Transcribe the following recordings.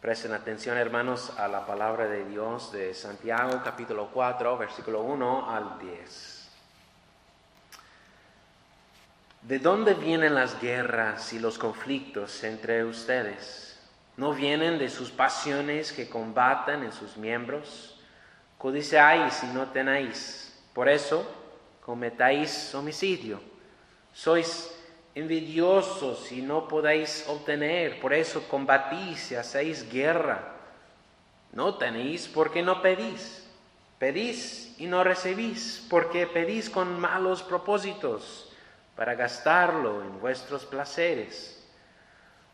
Presten atención, hermanos, a la palabra de Dios de Santiago, capítulo 4, versículo 1 al 10. ¿De dónde vienen las guerras y los conflictos entre ustedes? ¿No vienen de sus pasiones que combaten en sus miembros? Codiciáis y no tenéis. Por eso cometáis homicidio. Sois envidiosos y no podéis obtener, por eso combatís y hacéis guerra. No tenéis porque no pedís. Pedís y no recibís porque pedís con malos propósitos para gastarlo en vuestros placeres.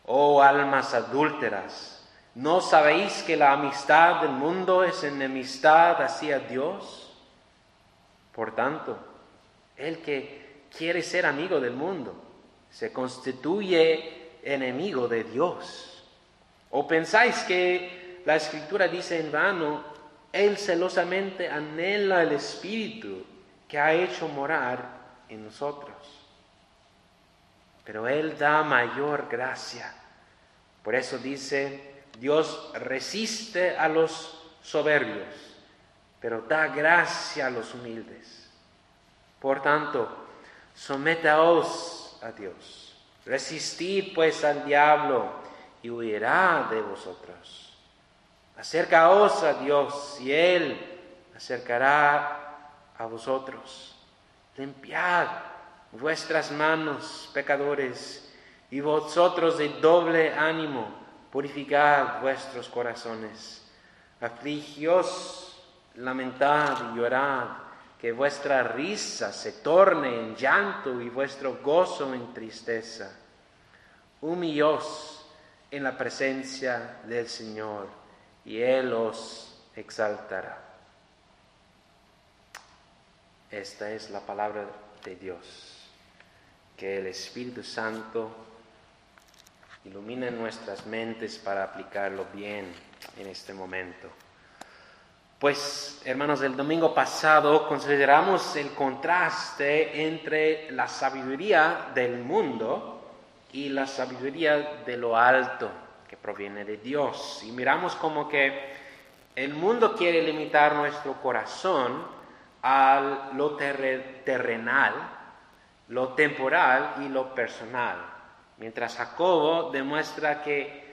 Oh almas adúlteras, ¿no sabéis que la amistad del mundo es enemistad hacia Dios? Por tanto, el que quiere ser amigo del mundo se constituye enemigo de Dios. ¿O pensáis que la escritura dice en vano, Él celosamente anhela el Espíritu que ha hecho morar en nosotros? Pero Él da mayor gracia. Por eso dice, Dios resiste a los soberbios, pero da gracia a los humildes. Por tanto, someteos a Dios. Resistid pues al diablo y huirá de vosotros. Acercaos a Dios y Él acercará a vosotros. Limpiad vuestras manos, pecadores, y vosotros de doble ánimo, purificad vuestros corazones. Afligios, lamentad y llorad que vuestra risa se torne en llanto y vuestro gozo en tristeza. Humillós en la presencia del Señor y Él os exaltará. Esta es la palabra de Dios. Que el Espíritu Santo ilumine nuestras mentes para aplicarlo bien en este momento. Pues, hermanos, el domingo pasado consideramos el contraste entre la sabiduría del mundo y la sabiduría de lo alto que proviene de Dios. Y miramos como que el mundo quiere limitar nuestro corazón a lo terrenal, lo temporal y lo personal. Mientras Jacobo demuestra que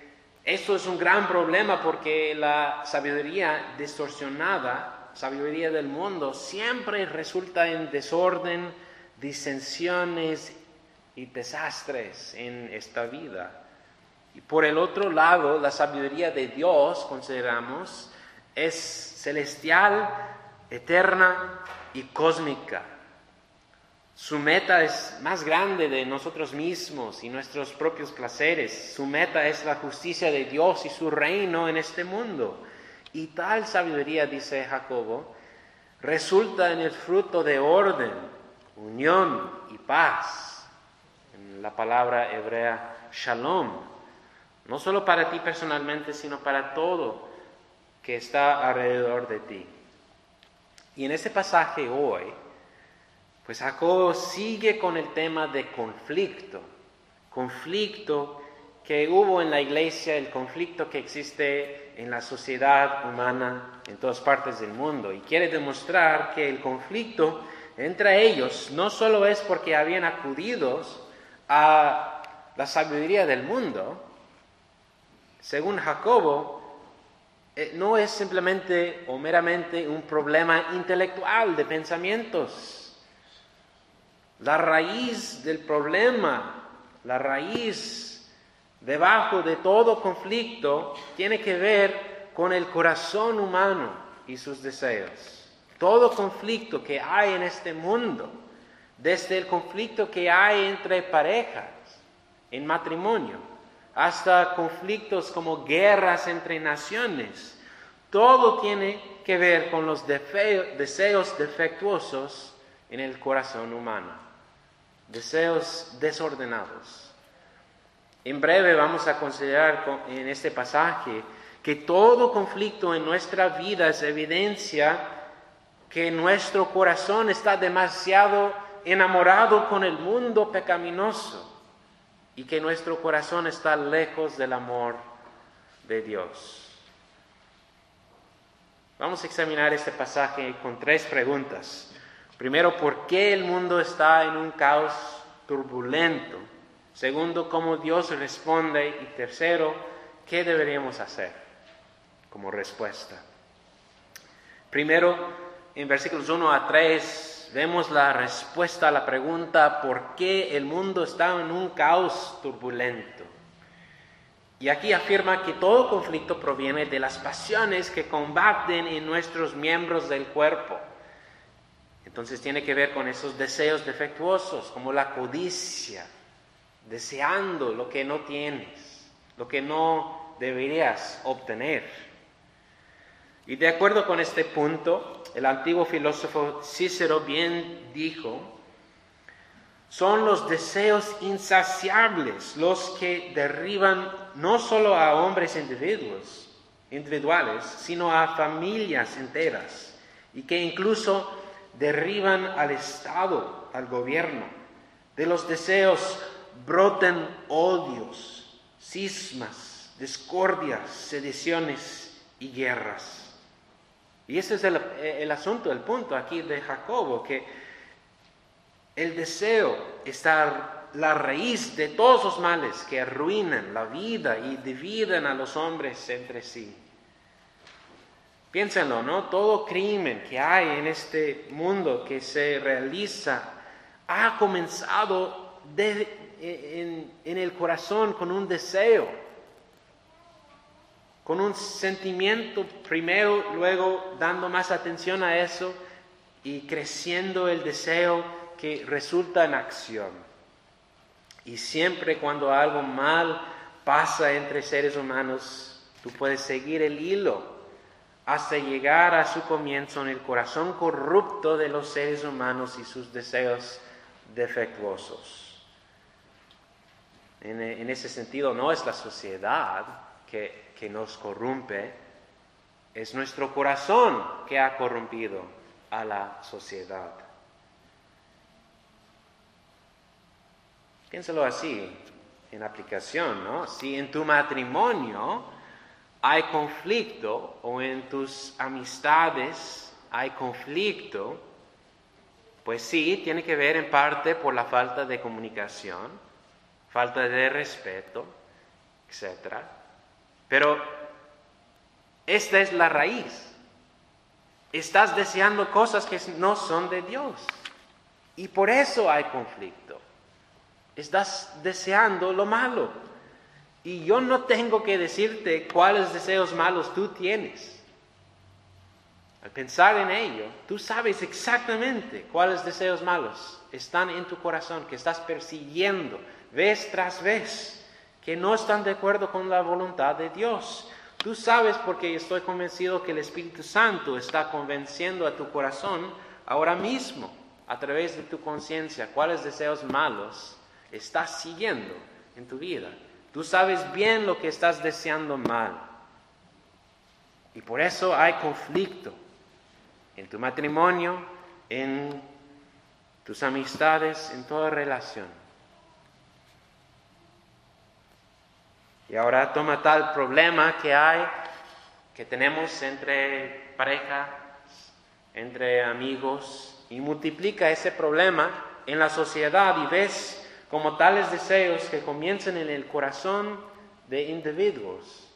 esto es un gran problema porque la sabiduría distorsionada, sabiduría del mundo, siempre resulta en desorden, disensiones y desastres en esta vida. Y por el otro lado, la sabiduría de Dios, consideramos, es celestial, eterna y cósmica. Su meta es más grande de nosotros mismos y nuestros propios placeres. Su meta es la justicia de Dios y su reino en este mundo. Y tal sabiduría, dice Jacobo, resulta en el fruto de orden, unión y paz. En la palabra hebrea shalom. No solo para ti personalmente, sino para todo que está alrededor de ti. Y en este pasaje hoy, pues Jacob sigue con el tema de conflicto, conflicto que hubo en la iglesia, el conflicto que existe en la sociedad humana en todas partes del mundo. Y quiere demostrar que el conflicto entre ellos no solo es porque habían acudido a la sabiduría del mundo, según Jacobo, eh, no es simplemente o meramente un problema intelectual de pensamientos la raíz del problema, la raíz debajo de todo conflicto tiene que ver con el corazón humano y sus deseos. Todo conflicto que hay en este mundo, desde el conflicto que hay entre parejas, en matrimonio, hasta conflictos como guerras entre naciones, todo tiene que ver con los deseos defectuosos en el corazón humano deseos desordenados. En breve vamos a considerar en este pasaje que todo conflicto en nuestra vida es evidencia que nuestro corazón está demasiado enamorado con el mundo pecaminoso y que nuestro corazón está lejos del amor de Dios. Vamos a examinar este pasaje con tres preguntas. Primero, ¿por qué el mundo está en un caos turbulento? Segundo, ¿cómo Dios responde? Y tercero, ¿qué deberíamos hacer como respuesta? Primero, en versículos 1 a 3, vemos la respuesta a la pregunta ¿por qué el mundo está en un caos turbulento? Y aquí afirma que todo conflicto proviene de las pasiones que combaten en nuestros miembros del cuerpo. Entonces tiene que ver con esos deseos defectuosos, como la codicia, deseando lo que no tienes, lo que no deberías obtener. Y de acuerdo con este punto, el antiguo filósofo Cícero bien dijo, son los deseos insaciables los que derriban no solo a hombres individuos, individuales, sino a familias enteras y que incluso derriban al Estado, al gobierno. De los deseos broten odios, cismas, discordias, sediciones y guerras. Y ese es el, el asunto, el punto aquí de Jacobo, que el deseo está la raíz de todos los males que arruinan la vida y dividen a los hombres entre sí. Piénsenlo, ¿no? Todo crimen que hay en este mundo que se realiza ha comenzado en, en el corazón con un deseo, con un sentimiento primero, luego dando más atención a eso y creciendo el deseo que resulta en acción. Y siempre cuando algo mal pasa entre seres humanos, tú puedes seguir el hilo hasta llegar a su comienzo en el corazón corrupto de los seres humanos y sus deseos defectuosos. En, ese sentido, no es la sociedad que, que nos corrompe, es nuestro corazón que ha corrompido a la sociedad. Piénsalo así, en aplicación, ¿no? Si en tu matrimonio hay conflicto o en tus amistades hay conflicto, pues sí, tiene que ver en parte por la falta de comunicación, falta de respeto, etc. Pero esta es la raíz. Estás deseando cosas que no son de Dios. Y por eso hay conflicto. Estás deseando lo malo. Y yo no tengo que decirte cuáles deseos malos tú tienes. Al pensar en ello, tú sabes exactamente cuáles deseos malos están en tu corazón, que estás persiguiendo vez tras vez, que no están de acuerdo con la voluntad de Dios. Tú sabes porque estoy convencido que el Espíritu Santo está convenciendo a tu corazón ahora mismo, a través de tu conciencia, cuáles deseos malos estás siguiendo en tu vida. Tú sabes bien lo que estás deseando mal. Y por eso hay conflicto en tu matrimonio, en tus amistades, en toda relación. Y ahora toma tal problema que hay, que tenemos entre parejas, entre amigos, y multiplica ese problema en la sociedad y ves como tales deseos que comienzan en el corazón de individuos,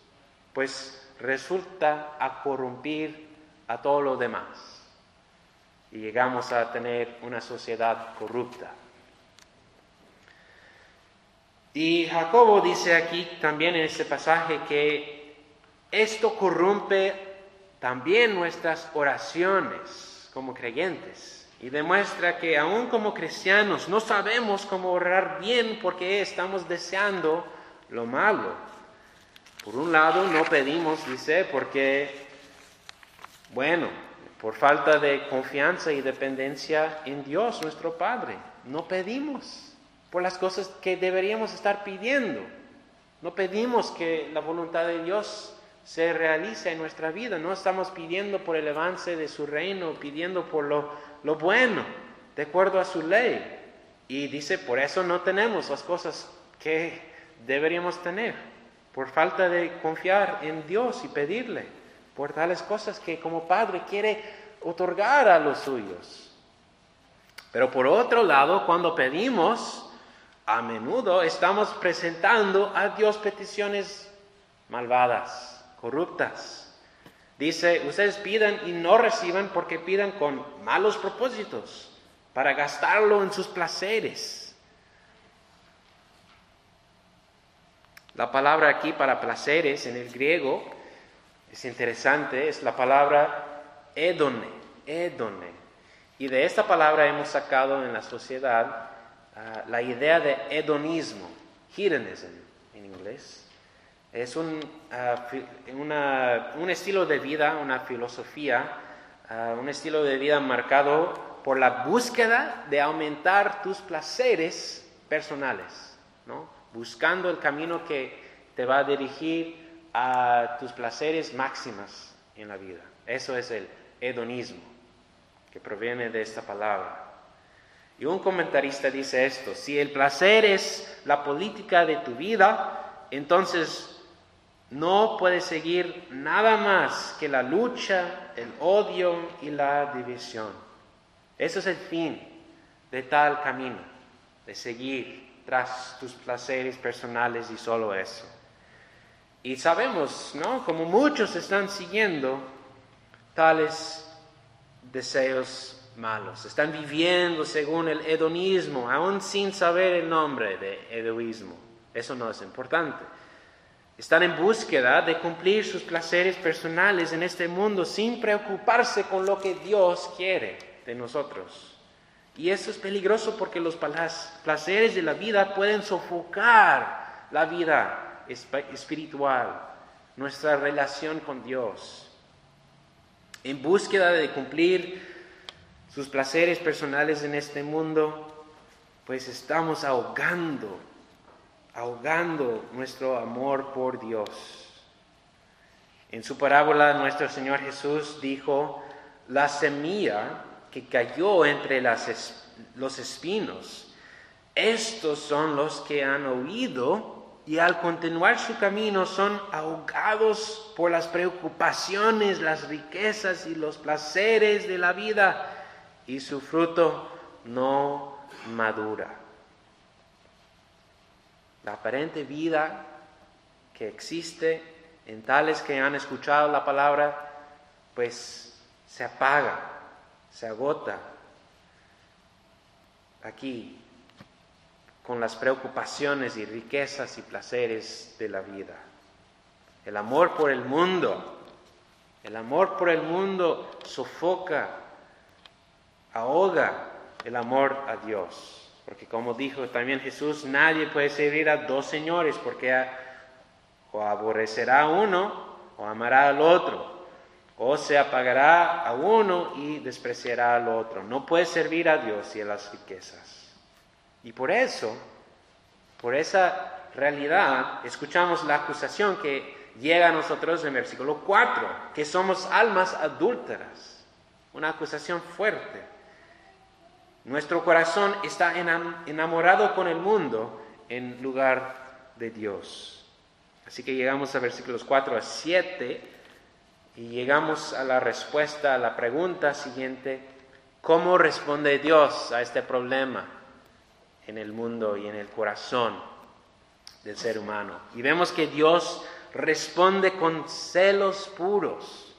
pues resulta a corrompir a todo lo demás. Y llegamos a tener una sociedad corrupta. Y Jacobo dice aquí también en este pasaje que esto corrompe también nuestras oraciones como creyentes y demuestra que aún como cristianos no sabemos cómo orar bien porque estamos deseando lo malo. Por un lado no pedimos, dice, porque, bueno, por falta de confianza y dependencia en Dios, nuestro Padre, no pedimos por las cosas que deberíamos estar pidiendo. No pedimos que la voluntad de Dios se realice en nuestra vida. No estamos pidiendo por el avance de su reino, pidiendo por lo lo bueno, de acuerdo a su ley. Y dice, por eso no tenemos las cosas que deberíamos tener, por falta de confiar en Dios y pedirle por tales cosas que como Padre quiere otorgar a los suyos. Pero por otro lado, cuando pedimos, a menudo estamos presentando a Dios peticiones malvadas, corruptas. Dice, ustedes pidan y no reciban porque pidan con malos propósitos, para gastarlo en sus placeres. La palabra aquí para placeres en el griego es interesante, es la palabra edone, edone. Y de esta palabra hemos sacado en la sociedad ah, la idea de hedonismo, hedonism en inglés. Es un, ah, un estilo de vida, una filosofía, ah, un estilo de vida marcado por la búsqueda de aumentar tus placeres personales, ¿no? buscando el camino que te va a dirigir a tus placeres máximas en la vida. Eso es el hedonismo, que proviene de esta palabra. Y un comentarista dice esto, si el placer es la política de tu vida, entonces no puedes seguir nada más que la lucha, el odio y la división. Eso es el fin de tal camino, de seguir tras tus placeres personales y solo eso. Y sabemos, ¿no? Como muchos están siguiendo tales deseos malos, están viviendo según el hedonismo, aún sin saber el nombre de hedonismo. Eso no es importante. Están en búsqueda de cumplir sus placeres personales en este mundo sin preocuparse con lo que Dios quiere de nosotros. Y eso es peligroso porque los placeres de la vida pueden sofocar la vida espiritual, nuestra relación con Dios. En búsqueda de cumplir sus placeres personales en este mundo, pues estamos ahogando ahogando nuestro amor por Dios. En su parábola nuestro Señor Jesús dijo, la semilla que cayó entre los espinos, estos son los que han oído y al continuar su camino son ahogados por las preocupaciones, las riquezas y los placeres de la vida y su fruto no madura. La aparente vida que existe en tales que han escuchado la palabra, pues se apaga, se agota aquí con las preocupaciones y riquezas y placeres de la vida. El amor por el mundo, el amor por el mundo sofoca, ahoga el amor a Dios. Porque como dijo también Jesús, nadie puede servir a dos señores porque o aborrecerá a uno o amará al otro. O se apagará a uno y despreciará al otro. No puede servir a Dios y a las riquezas. Y por eso, por esa realidad, escuchamos la acusación que llega a nosotros en versículo 4, que somos almas adúlteras. Una acusación fuerte. Nuestro corazón está enamorado con el mundo en lugar de Dios. Así que llegamos a versículos 4 a 7 y llegamos a la respuesta a la pregunta siguiente, ¿cómo responde Dios a este problema en el mundo y en el corazón del ser humano? Y vemos que Dios responde con celos puros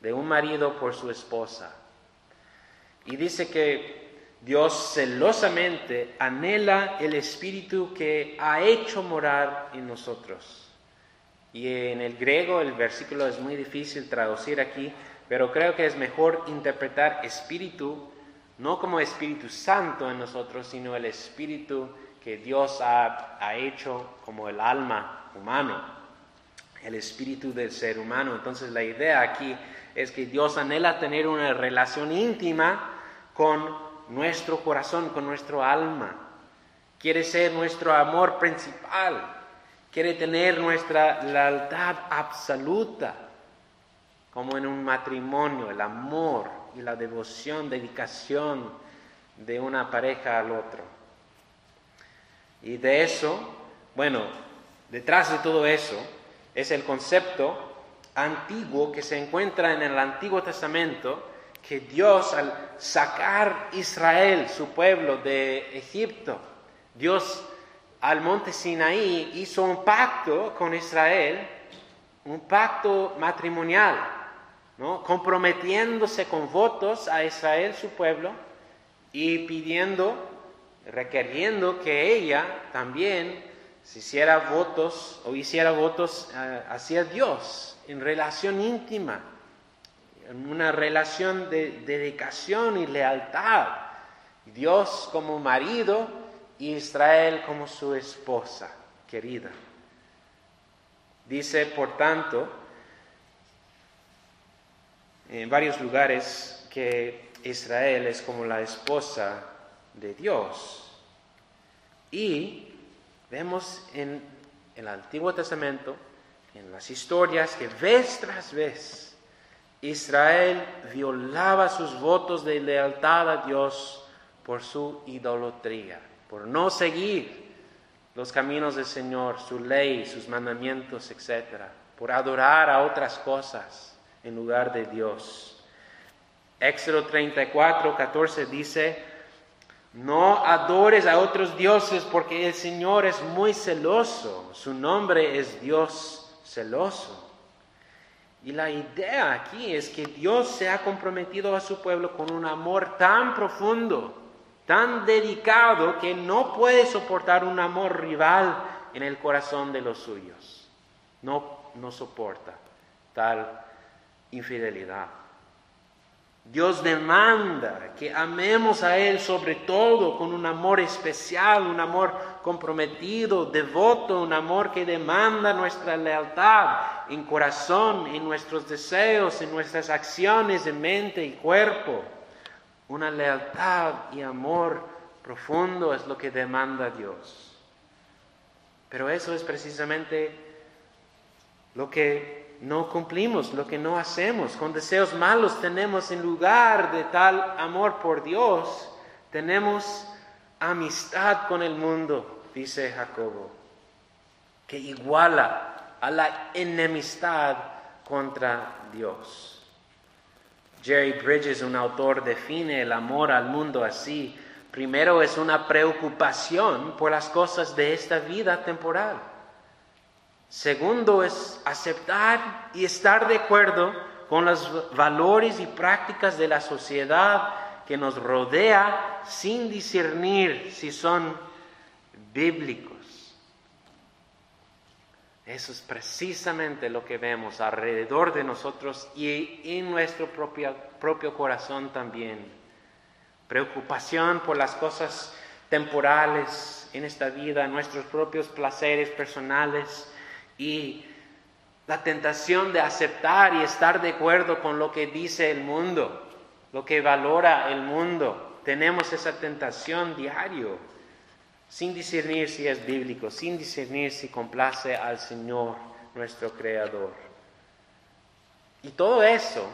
de un marido por su esposa. Y dice que Dios celosamente anhela el Espíritu que ha hecho morar en nosotros. Y en el griego el versículo es muy difícil traducir aquí, pero creo que es mejor interpretar Espíritu no como Espíritu Santo en nosotros, sino el Espíritu que Dios ha, ha hecho como el alma humano, el Espíritu del ser humano. Entonces la idea aquí es que Dios anhela tener una relación íntima con nuestro corazón, con nuestro alma. Quiere ser nuestro amor principal. Quiere tener nuestra lealtad absoluta, como en un matrimonio, el amor y la devoción, dedicación de una pareja al otro. Y de eso, bueno, detrás de todo eso es el concepto antiguo que se encuentra en el Antiguo Testamento, que Dios al sacar Israel, su pueblo, de Egipto, Dios al monte Sinaí hizo un pacto con Israel, un pacto matrimonial, ¿no? comprometiéndose con votos a Israel, su pueblo, y pidiendo, requiriendo que ella también se hiciera votos o hiciera votos eh, hacia Dios en relación íntima, en una relación de dedicación y lealtad. Dios como marido y Israel como su esposa querida. Dice, por tanto, en varios lugares que Israel es como la esposa de Dios. Y vemos en el Antiguo Testamento, en las historias, que vez tras vez Israel violaba sus votos de lealtad a Dios por su idolatría por no seguir los caminos del Señor, su ley, sus mandamientos, etc., por adorar a otras cosas en lugar de Dios. Éxodo 34, 14 dice, no adores a otros dioses porque el Señor es muy celoso, su nombre es Dios celoso. Y la idea aquí es que Dios se ha comprometido a su pueblo con un amor tan profundo tan dedicado que no puede soportar un amor rival en el corazón de los suyos. No, no soporta tal infidelidad. Dios demanda que amemos a Él sobre todo con un amor especial, un amor comprometido, devoto, un amor que demanda nuestra lealtad en corazón, en nuestros deseos, en nuestras acciones de mente y cuerpo. Una lealtad y amor profundo es lo que demanda Dios. Pero eso es precisamente lo que no cumplimos, lo que no hacemos. Con deseos malos tenemos en lugar de tal amor por Dios, tenemos amistad con el mundo, dice Jacobo, que iguala a la enemistad contra Dios. Jerry Bridges, un autor, define el amor al mundo así. Primero es una preocupación por las cosas de esta vida temporal. Segundo es aceptar y estar de acuerdo con los valores y prácticas de la sociedad que nos rodea sin discernir si son bíblicos. Eso es precisamente lo que vemos alrededor de nosotros y en nuestro propio, propio corazón también. Preocupación por las cosas temporales en esta vida, nuestros propios placeres personales y la tentación de aceptar y estar de acuerdo con lo que dice el mundo, lo que valora el mundo. Tenemos esa tentación diario sin discernir si es bíblico, sin discernir si complace al Señor, nuestro Creador. Y todo eso,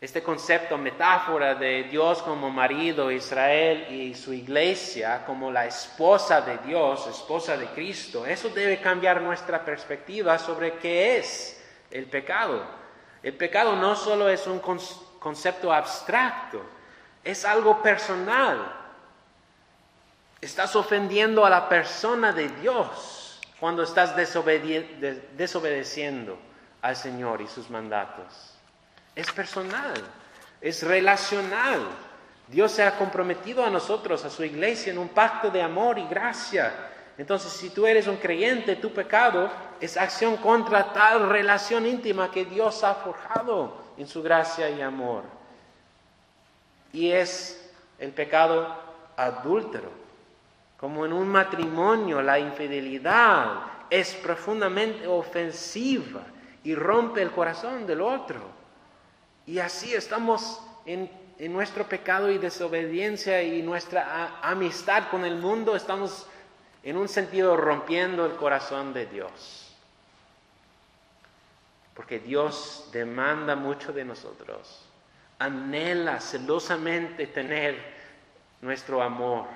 este concepto, metáfora de Dios como marido, Israel y su iglesia como la esposa de Dios, esposa de Cristo, eso debe cambiar nuestra perspectiva sobre qué es el pecado. El pecado no solo es un concepto abstracto, es algo personal, Estás ofendiendo a la persona de Dios cuando estás desobedeciendo al Señor y sus mandatos. Es personal, es relacional. Dios se ha comprometido a nosotros, a su iglesia, en un pacto de amor y gracia. Entonces, si tú eres un creyente, tu pecado es acción contra tal relación íntima que Dios ha forjado en su gracia y amor. Y es el pecado adúltero como en un matrimonio, la infidelidad es profundamente ofensiva y rompe el corazón del otro. Y así estamos en, nuestro pecado y desobediencia y nuestra amistad con el mundo, estamos en un sentido rompiendo el corazón de Dios. Porque Dios demanda mucho de nosotros, anhela celosamente tener nuestro amor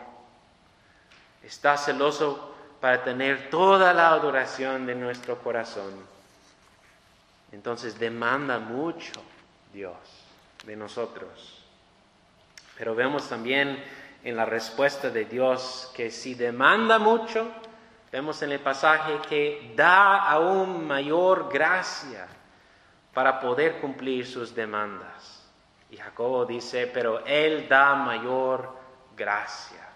Está celoso para tener toda la adoración de nuestro corazón. Entonces demanda mucho Dios de nosotros. Pero vemos también en la respuesta de Dios que si demanda mucho, vemos en el pasaje que da aún mayor gracia para poder cumplir sus demandas. Y Jacobo dice, pero Él da mayor gracia.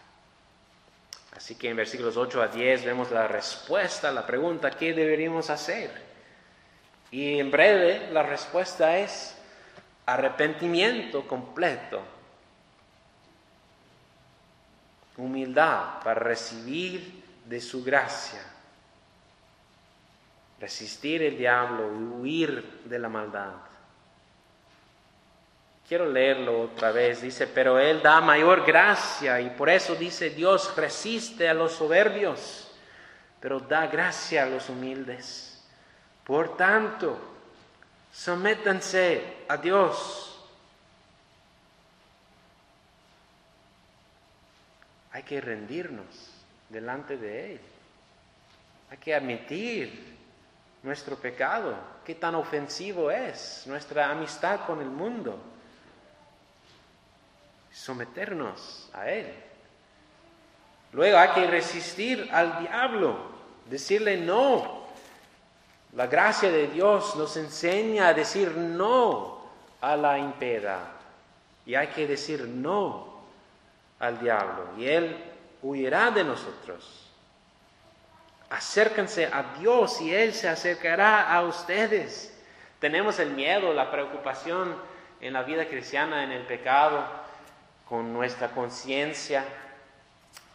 Así que en versículos 8 a 10 vemos la respuesta a la pregunta, ¿qué deberíamos hacer? Y en breve la respuesta es arrepentimiento completo, humildad para recibir de su gracia, resistir el diablo y huir de la maldad. Quiero leerlo otra vez. Dice, pero Él da mayor gracia y por eso dice Dios resiste a los soberbios, pero da gracia a los humildes. Por tanto, sométanse a Dios. Hay que rendirnos delante de Él. Hay que admitir nuestro pecado, qué tan ofensivo es nuestra amistad con el mundo someternos a Él. Luego hay que resistir al diablo, decirle no. La gracia de Dios nos enseña a decir no a la impiedad. Y hay que decir no al diablo. Y Él huirá de nosotros. Acérquense a Dios y Él se acercará a ustedes. Tenemos el miedo, la preocupación en la vida cristiana, en el pecado con nuestra conciencia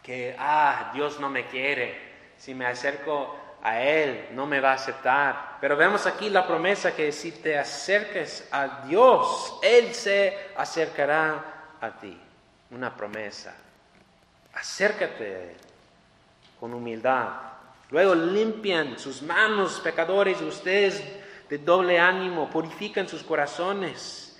que, ah, Dios no me quiere, si me acerco a Él no me va a aceptar. Pero vemos aquí la promesa que si te acerques a Dios, Él se acercará a ti. Una promesa. Acércate a Él con humildad. Luego limpian sus manos, pecadores, ustedes de doble ánimo, purifican sus corazones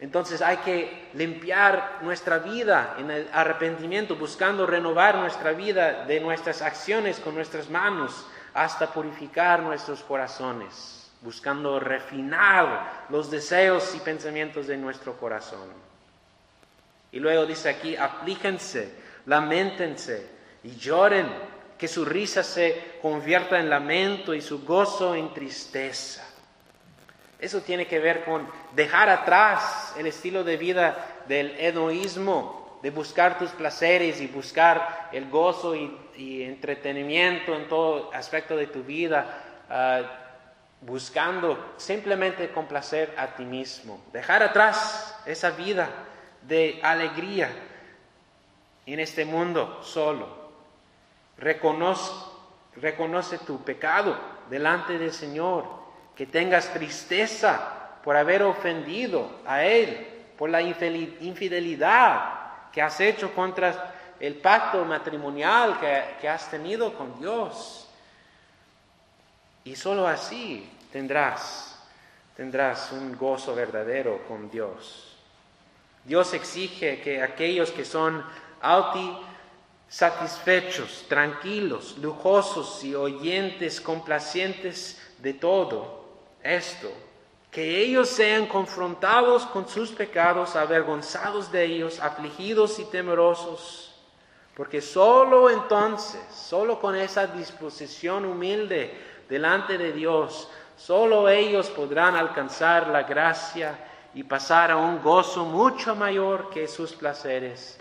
entonces hay que limpiar nuestra vida en el arrepentimiento, buscando renovar nuestra vida de nuestras acciones con nuestras manos hasta purificar nuestros corazones, buscando refinar los deseos y pensamientos de nuestro corazón. Y luego dice aquí, aplíquense, lamentense y lloren, que su risa se convierta en lamento y su gozo en tristeza. Eso tiene que ver con dejar atrás el estilo de vida del egoísmo, de buscar tus placeres y buscar el gozo y, entretenimiento en todo aspecto de tu vida, ah, buscando simplemente complacer a ti mismo. Dejar atrás esa vida de alegría en este mundo solo. Reconoce, reconoce tu pecado delante del Señor que tengas tristeza por haber ofendido a Él, por la infidelidad que has hecho contra el pacto matrimonial que, has tenido con Dios. Y solo así tendrás, tendrás un gozo verdadero con Dios. Dios exige que aquellos que son auti satisfechos, tranquilos, lujosos y oyentes complacientes de todo, esto, que ellos sean confrontados con sus pecados, avergonzados de ellos, afligidos y temerosos, porque solo entonces, solo con esa disposición humilde delante de Dios, solo ellos podrán alcanzar la gracia y pasar a un gozo mucho mayor que sus placeres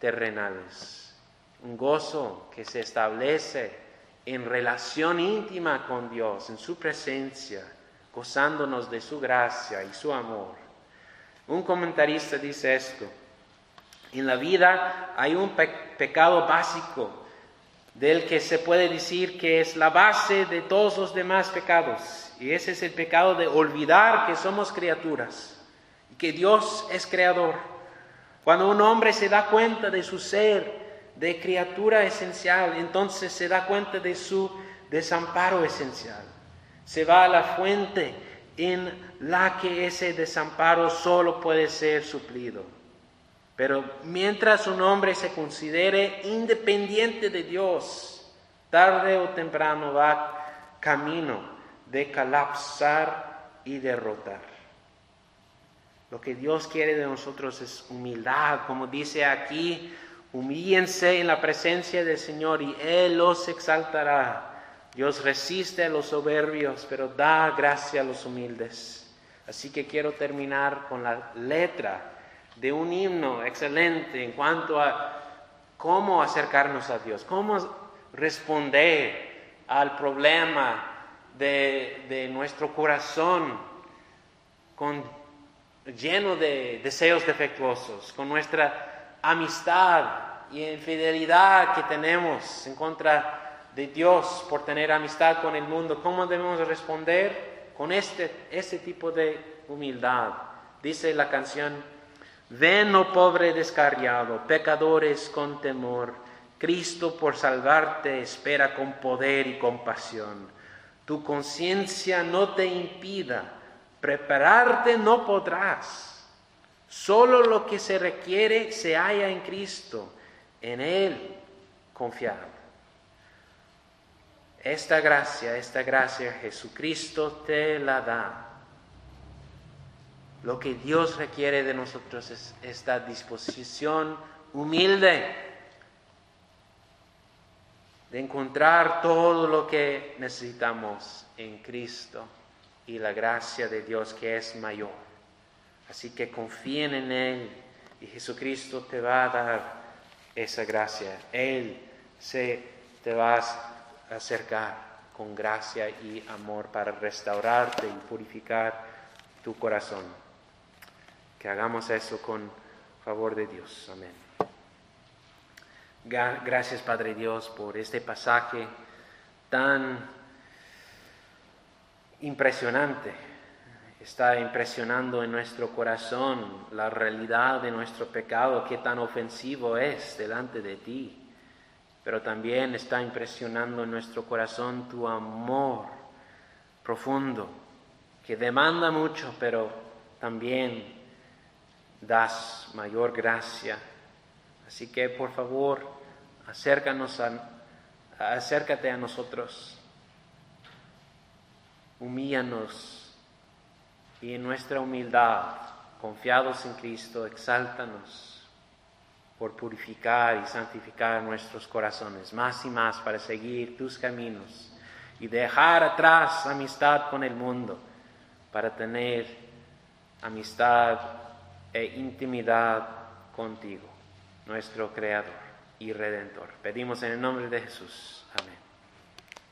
terrenales. Un gozo que se establece en relación íntima con Dios, en su presencia gozándonos de su gracia y su amor. Un comentarista dice esto, en la vida hay un pecado básico del que se puede decir que es la base de todos los demás pecados, y ese es el pecado de olvidar que somos criaturas y que Dios es creador. Cuando un hombre se da cuenta de su ser de criatura esencial, entonces se da cuenta de su desamparo esencial se va a la fuente en la que ese desamparo solo puede ser suplido. Pero mientras un hombre se considere independiente de Dios, tarde o temprano va camino de colapsar y derrotar. Lo que Dios quiere de nosotros es humildad, como dice aquí, humíllense en la presencia del Señor y Él los exaltará. Dios resiste a los soberbios, pero da gracia a los humildes. Así que quiero terminar con la letra de un himno excelente en cuanto a cómo acercarnos a Dios, cómo responder al problema de, nuestro corazón con, lleno de deseos defectuosos, con nuestra amistad y infidelidad que tenemos en contra de Dios por tener amistad con el mundo, ¿cómo debemos responder? Con este, este tipo de humildad. Dice la canción, ven, oh pobre descarriado, pecadores con temor, Cristo por salvarte espera con poder y compasión. Tu conciencia no te impida, prepararte no podrás. Solo lo que se requiere se halla en Cristo, en Él confiar. Esta gracia, esta gracia Jesucristo te la da. Lo que Dios requiere de nosotros es esta disposición humilde de encontrar todo lo que necesitamos en Cristo y la gracia de Dios que es mayor. Así que confíen en Él y Jesucristo te va a dar esa gracia. Él se te va a acercar con gracia y amor para restaurarte y purificar tu corazón. Que hagamos eso con favor de Dios. Amén. Gracias Padre Dios por este pasaje tan impresionante. Está impresionando en nuestro corazón la realidad de nuestro pecado, qué tan ofensivo es delante de ti. Pero también está impresionando en nuestro corazón tu amor profundo, que demanda mucho, pero también das mayor gracia. Así que por favor, acércanos a, acércate a nosotros, humíllanos y en nuestra humildad, confiados en Cristo, exáltanos por purificar y santificar nuestros corazones más y más para seguir tus caminos y dejar atrás amistad con el mundo para tener amistad e intimidad contigo, nuestro Creador y redentor. Pedimos en el nombre de Jesús. Amén.